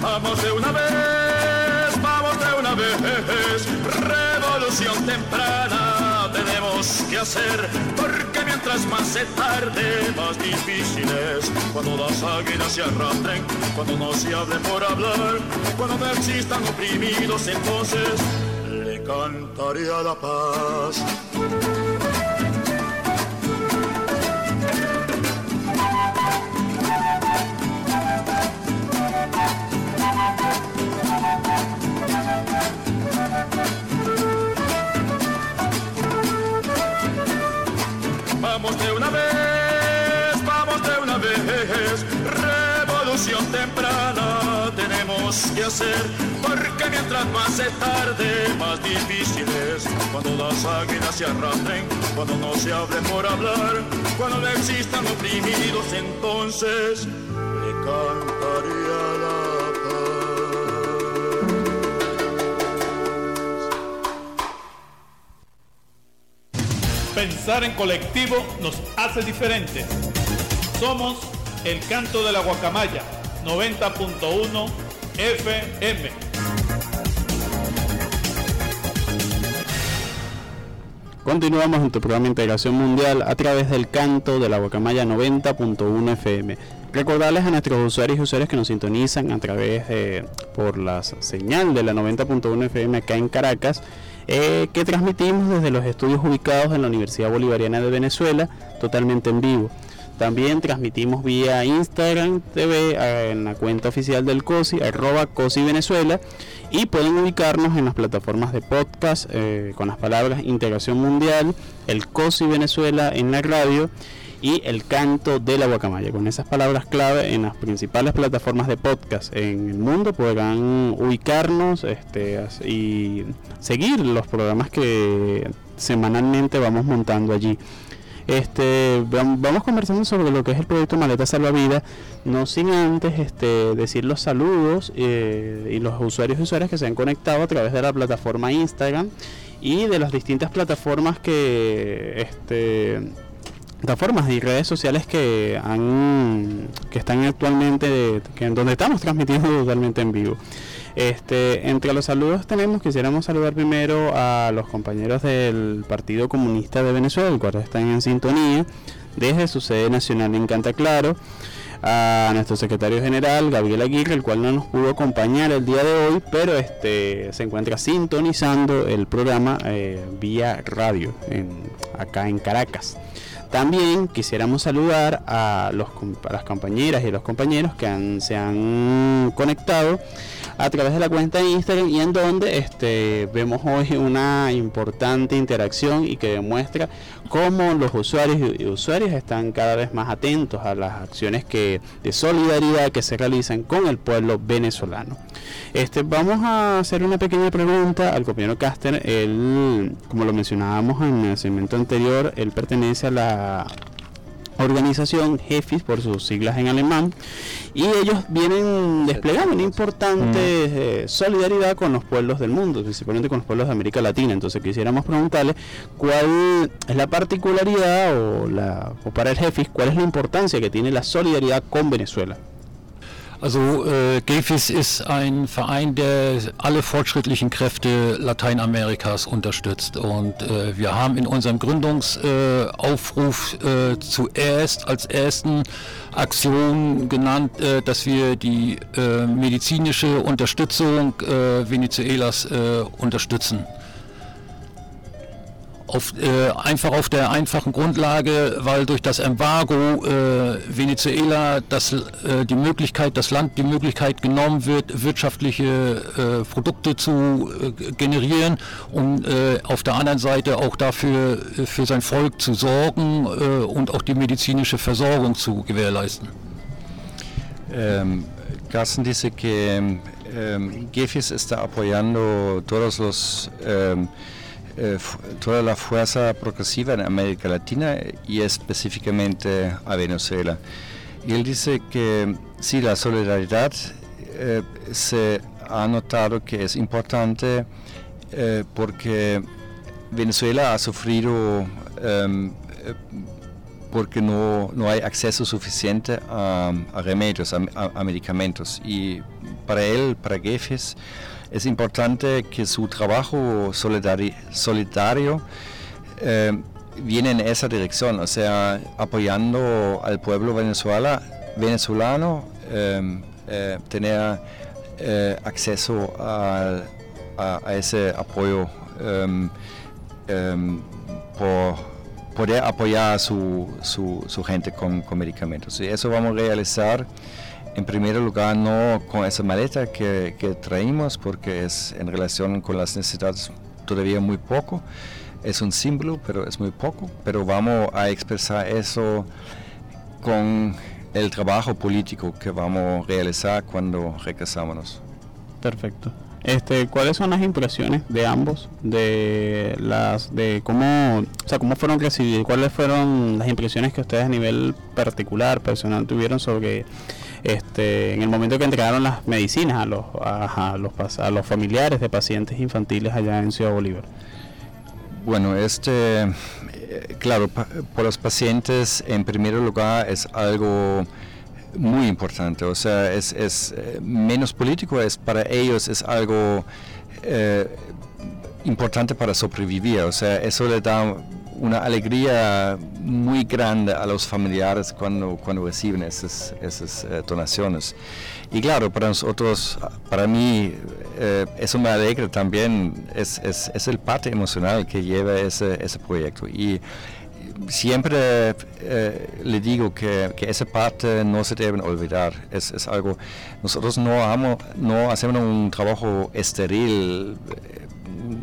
Vamos de una vez, vamos de una vez, revolución temprana tenemos que hacer, porque mientras más se tarde, más difícil es, cuando las águilas se arrastren, cuando no se hable por hablar, cuando no existan oprimidos, entonces le cantaría la paz. Tenemos que hacer, porque mientras más se tarde, más difícil es. Cuando las águilas se arrastren, cuando no se hable por hablar, cuando no existan oprimidos, entonces le cantaría la paz. Pensar en colectivo nos hace diferentes. Somos el canto de la guacamaya 90.1 FM. Continuamos en tu programa Integración Mundial a través del canto de la Guacamaya 90.1 FM. Recordarles a nuestros usuarios y usuarios que nos sintonizan a través de por la señal de la 90.1 FM acá en Caracas, eh, que transmitimos desde los estudios ubicados en la Universidad Bolivariana de Venezuela, totalmente en vivo. También transmitimos vía Instagram TV en la cuenta oficial del COSI, arroba COSI y pueden ubicarnos en las plataformas de podcast eh, con las palabras Integración Mundial, el COSI Venezuela en la radio y el canto de la guacamaya. Con esas palabras clave en las principales plataformas de podcast en el mundo podrán ubicarnos este, y seguir los programas que semanalmente vamos montando allí. Este, vamos conversando sobre lo que es el proyecto Maleta Salvavidas, no sin antes este, decir los saludos eh, y los usuarios y usuarias que se han conectado a través de la plataforma Instagram y de las distintas plataformas que este, plataformas y redes sociales que están actualmente que en donde estamos transmitiendo totalmente en vivo. Este, entre los saludos tenemos, quisiéramos saludar primero a los compañeros del Partido Comunista de Venezuela, el cual están en sintonía desde su sede nacional en Canta Claro, a nuestro secretario general Gabriel Aguirre, el cual no nos pudo acompañar el día de hoy, pero este se encuentra sintonizando el programa eh, vía radio acá en Caracas. También quisiéramos saludar a, los, las compañeras y los compañeros que se han conectado a través de la cuenta de Instagram y en donde este, vemos hoy una importante interacción y que demuestra cómo los usuarios y usuarias están cada vez más atentos a las acciones que, de solidaridad que se realizan con el pueblo venezolano. Este, vamos a hacer una pequeña pregunta al compañero Caster. Él, como lo mencionábamos en el segmento anterior, él pertenece a la organización JEFIS por sus siglas en alemán y ellos vienen desplegando una importante mm. eh, solidaridad con los pueblos del mundo, principalmente con los pueblos de América Latina. Entonces quisiéramos preguntarle cuál es la particularidad o, la, o para el JEFIS cuál es la importancia que tiene la solidaridad con Venezuela. Also äh, GEFIS ist ein Verein, der alle fortschrittlichen Kräfte Lateinamerikas unterstützt. Und äh, wir haben in unserem Gründungsaufruf äh, zuerst als ersten Aktion genannt, äh, dass wir die äh, medizinische Unterstützung äh, Venezuelas unterstützen auf, äh, einfach auf der einfachen Grundlage, weil durch das Embargo äh, Venezuela das, äh, die Möglichkeit, das Land die Möglichkeit genommen wird, wirtschaftliche äh, Produkte zu äh, generieren und äh, auf der anderen Seite auch dafür für sein Volk zu sorgen und auch die medizinische Versorgung zu gewährleisten. Ähm, Carsten dice que ähm, GEFIS está apoyando todos los ähm, Eh, toda la fuerza progresiva en América Latina y específicamente a Venezuela. Y él dice que sí, la solidaridad eh, se ha notado que es importante eh, porque Venezuela ha sufrido em, porque no, no, hay acceso suficiente a, remedios, a, medicamentos. Y para él, para Gefes, es importante que su trabajo solidario, eh, viene en esa dirección, o sea, apoyando al pueblo venezuela, venezolano, em, eh, tener eh, acceso a, ese apoyo em, em, por poder apoyar a su, su, gente con, con, medicamentos. Y eso vamos a realizar en primer lugar, no con esa maleta que, traímos, porque es en relación con las necesidades todavía muy poco. Es un símbolo, pero es muy poco. Pero vamos a expresar eso con el trabajo político que vamos a realizar cuando regresamos. Perfecto. Este, ¿cuáles son las impresiones de ambos de las de cómo, o sea, cómo fueron recibidos? ¿Cuáles fueron las impresiones que ustedes a nivel particular, personal tuvieron sobre este en el momento que entregaron las medicinas a los a, los a los familiares de pacientes infantiles allá en Ciudad Bolívar? Bueno, este eh, claro, por los pacientes en primer lugar es algo muy importante, o sea, es, es eh, menos político, es para ellos es algo eh, importante para sobrevivir, o sea, eso le da una alegría muy grande a los familiares cuando, cuando reciben esas, esas eh, donaciones. Y claro, para nosotros, para mí, eso me alegra también, es, es, es, el parte emocional que lleva ese, ese proyecto. Y siempre eh, le digo que, que, esa parte no se deben olvidar. Es, es algo, nosotros no, no hacemos un trabajo estéril, eh,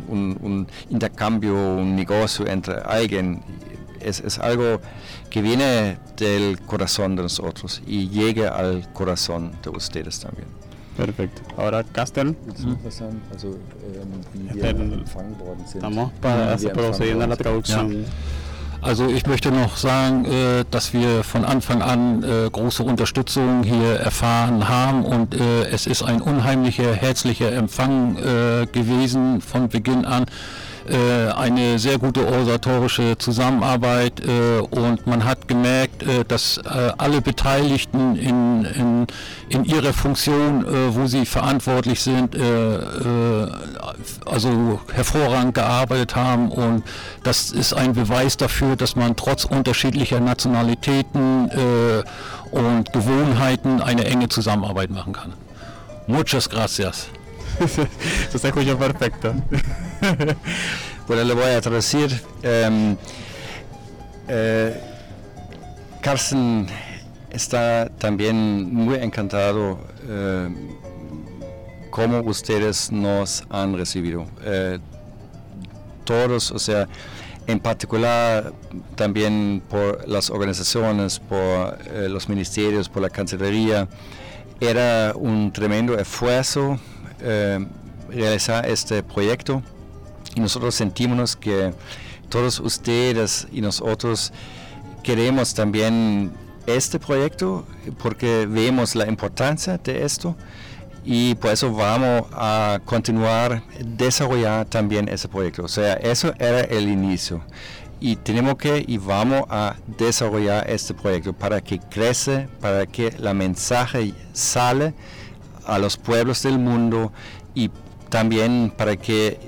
un, un, intercambio, un negocio entre alguien. Es, es, algo que viene del corazón de nosotros y llega al corazón de ustedes también. Perfecto. Ahora, Castel. Estamos para, procediendo a la traducción. Also ich möchte noch sagen, äh, dass wir von Anfang an äh, große Unterstützung hier erfahren haben und äh, es ist ein unheimlicher, herzlicher Empfang gewesen von Beginn an. Äh, eine sehr gute organisatorische Zusammenarbeit äh, und man hat gemerkt, äh, dass alle Beteiligten in, in, in ihrer Funktion, wo sie verantwortlich sind, also hervorragend gearbeitet haben und das ist ein Beweis dafür, dass man trotz unterschiedlicher Nationalitäten und Gewohnheiten eine enge Zusammenarbeit machen kann. Muchas gracias. Eso se escuchó perfecto. bueno, le voy a traducir. Um, Carsten está también muy encantado eh, cómo ustedes nos han recibido. Eh, todos, o sea, en particular también por las organizaciones, por eh, los ministerios, por la Cancillería, era un tremendo esfuerzo eh, realizar este proyecto y nosotros sentimos que todos ustedes y nosotros queremos también este proyecto porque vemos la importancia de esto y por eso vamos a continuar desarrollar también ese proyecto. O sea, eso era el inicio y tenemos que y vamos a desarrollar este proyecto para que crece, para que la mensaje sale a los pueblos del mundo y también para que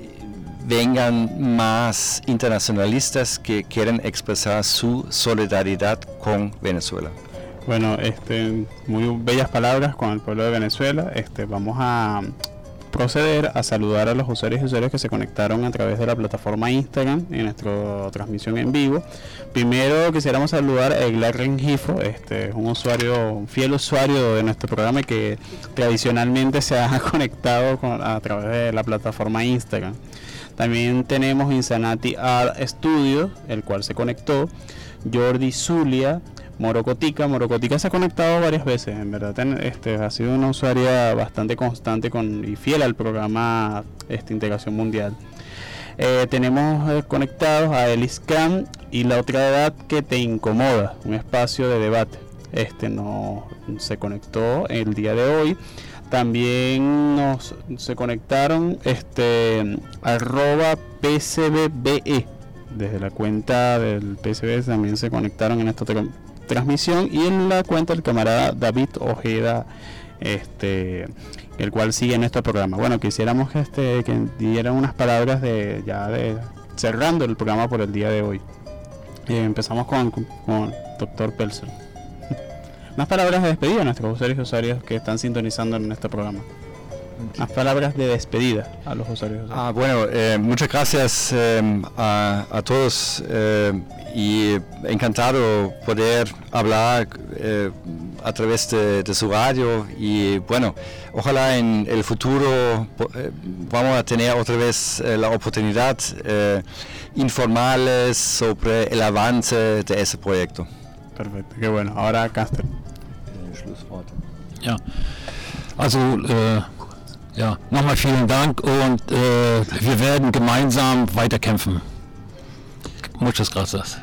vengan más internacionalistas que quieren expresar su solidaridad con Venezuela. Bueno, este, muy bellas palabras con el pueblo de Venezuela. Este, vamos a proceder a saludar a los usuarios y usuarios que se conectaron a través de la plataforma Instagram en nuestra transmisión en vivo. Primero quisiéramos saludar a Eglar Rengifo, este es un usuario, un fiel usuario de nuestro programa que tradicionalmente se ha conectado a través de la plataforma Instagram. También tenemos Insanati Art Studio, el cual se conectó. Jordi Zulia, Morocotica. Morocotica se ha conectado varias veces, en verdad. Este, ha sido una usuaria bastante constante con, y fiel al programa este, Integración Mundial. Eh, tenemos eh, conectados a Eliscan y la otra edad que te incomoda, un espacio de debate. Este no se conectó el día de hoy. También nos se conectaron este arroba PCBBE. Desde la cuenta del PCB también se conectaron en esta transmisión y en la cuenta del camarada David Ojeda, este, el cual sigue en nuestro programa. Bueno, quisiéramos este, que dieran unas palabras de ya de cerrando el programa por el día de hoy. Eh, empezamos con, con, doctor Pelser. Unas palabras de despedida a nuestros usuarios y usuarios que están sintonizando en este programa. Unas palabras de despedida a los usuarios. Ah, bueno, eh, muchas gracias eh, a, a, todos y encantado poder hablar eh, a través de, su radio y bueno, ojalá en el futuro eh, vamos a tener otra vez eh, la oportunidad informarles sobre el avance de ese proyecto. Perfecto, qué bueno. Ahora Caster. Ja, also äh, ja, nochmal vielen Dank und äh, wir werden gemeinsam weiterkämpfen. Muchas gracias.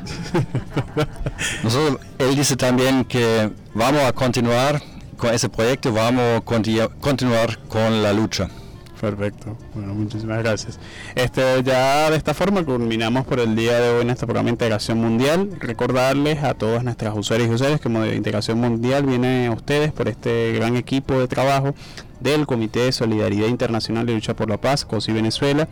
Nosotros, él dice también que vamos a continuar con ese proyecto, vamos a conti- continuar con la lucha. Perfecto, bueno, muchísimas gracias. Este, ya de esta forma culminamos por el día de hoy este programa Integración Mundial. Recordarles a todas nuestras usuarias y usuarios que Integración Mundial viene ustedes por este gran equipo de trabajo del Comité de Solidaridad Internacional de Lucha por la Paz, COSI Venezuela.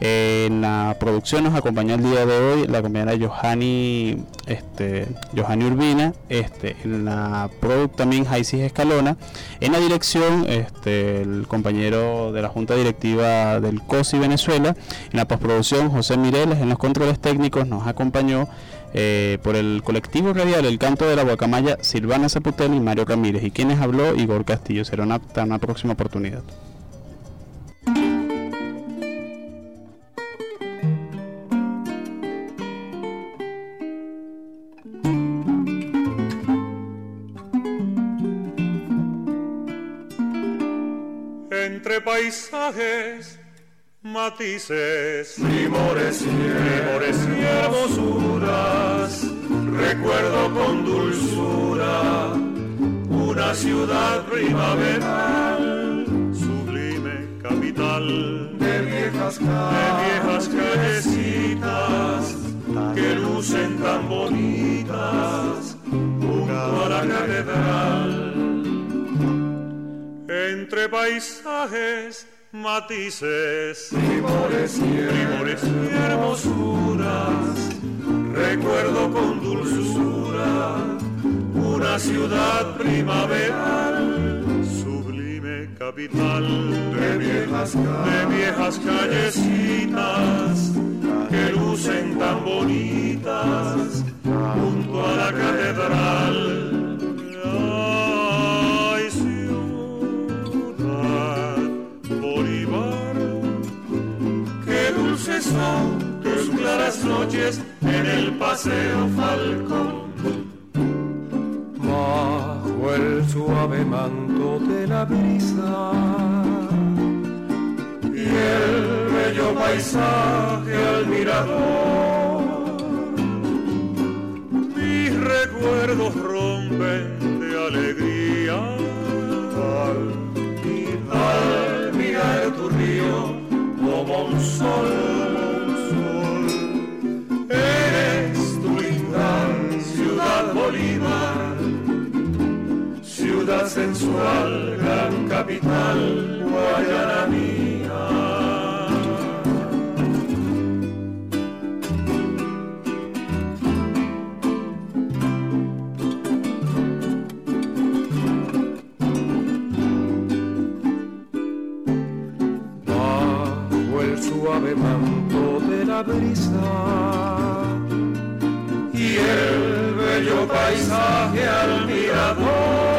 En la producción nos acompañó el día de hoy la compañera Johanny, este, Johanny Urbina, este, en la product también Jaisis Escalona, en la dirección este, el compañero de la Junta Directiva del COSI Venezuela, en la postproducción José Mireles, en los controles técnicos nos acompañó eh, por el colectivo radial El Canto de la Guacamaya, Silvana Zaputel y Mario Ramírez, y quienes habló Igor Castillo. Será una, hasta una próxima oportunidad. entre paisajes, matices, primores, primores y hermosuras. Recuerdo con dulzura una ciudad primaveral, sublime capital. De viejas, de viejas callecitas que lucen tan bonitas junto a la catedral. Entre paisajes, matices, primores y, primores y hermosuras. Recuerdo con dulzura una ciudad primaveral, sublime capital de viejas, de viejas callecitas que lucen tan bonitas junto a la catedral. Son tus claras noches en el paseo Falcón. bajo el suave manto de la brisa y el bello paisaje al mirador. Mis recuerdos rompen de alegría como un sol. sol. Eres tu linda ciudad Bolívar, ciudad sensual, gran capital, Guayana suave manto de la brisa y el bello paisaje al mirador.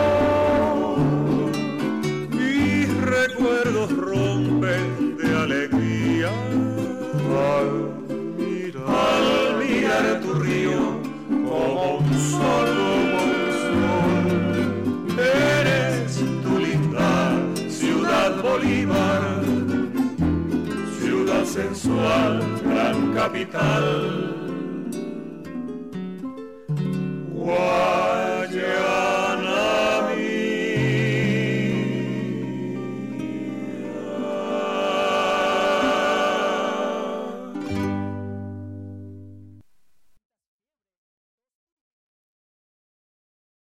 sensual gran capital. Guaya.